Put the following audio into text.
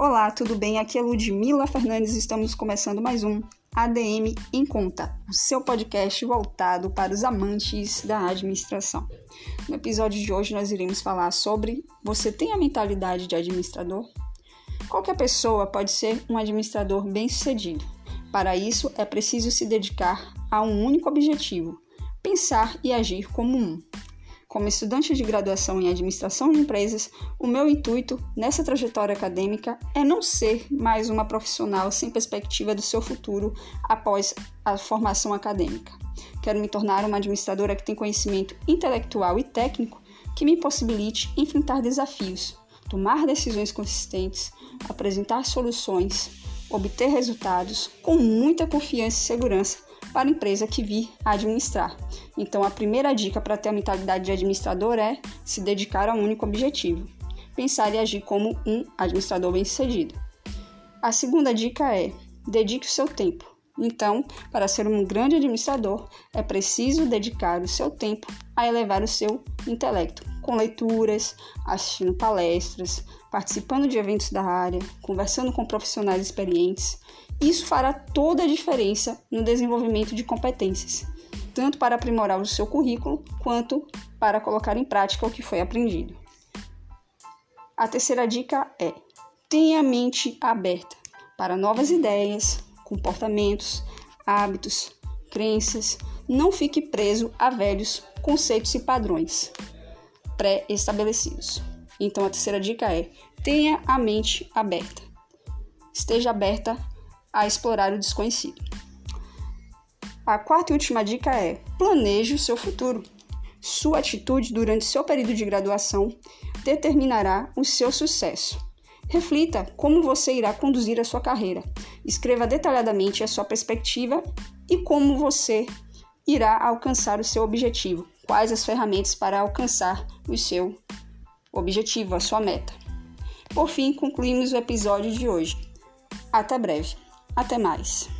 Olá, tudo bem? Aqui é Ludmila Fernandes estamos começando mais um ADM em Conta, o seu podcast voltado para os amantes da administração. No episódio de hoje nós iremos falar sobre você tem a mentalidade de administrador? Qualquer pessoa pode ser um administrador bem-sucedido. Para isso é preciso se dedicar a um único objetivo: pensar e agir como um. Como estudante de graduação em administração de empresas, o meu intuito nessa trajetória acadêmica é não ser mais uma profissional sem perspectiva do seu futuro após a formação acadêmica. Quero me tornar uma administradora que tem conhecimento intelectual e técnico que me possibilite enfrentar desafios, tomar decisões consistentes, apresentar soluções, obter resultados com muita confiança e segurança para a empresa que vir administrar. Então, a primeira dica para ter a mentalidade de administrador é se dedicar a um único objetivo, pensar e agir como um administrador bem-sucedido. A segunda dica é dedique o seu tempo. Então, para ser um grande administrador, é preciso dedicar o seu tempo a elevar o seu intelecto, com leituras, assistindo palestras, participando de eventos da área, conversando com profissionais experientes isso fará toda a diferença no desenvolvimento de competências, tanto para aprimorar o seu currículo quanto para colocar em prática o que foi aprendido. A terceira dica é: tenha a mente aberta para novas ideias, comportamentos, hábitos, crenças. Não fique preso a velhos conceitos e padrões pré-estabelecidos. Então a terceira dica é: tenha a mente aberta. Esteja aberta a explorar o desconhecido. A quarta e última dica é: planeje o seu futuro. Sua atitude durante seu período de graduação determinará o seu sucesso. Reflita como você irá conduzir a sua carreira. Escreva detalhadamente a sua perspectiva e como você irá alcançar o seu objetivo. Quais as ferramentas para alcançar o seu objetivo, a sua meta. Por fim, concluímos o episódio de hoje. Até breve. Até mais!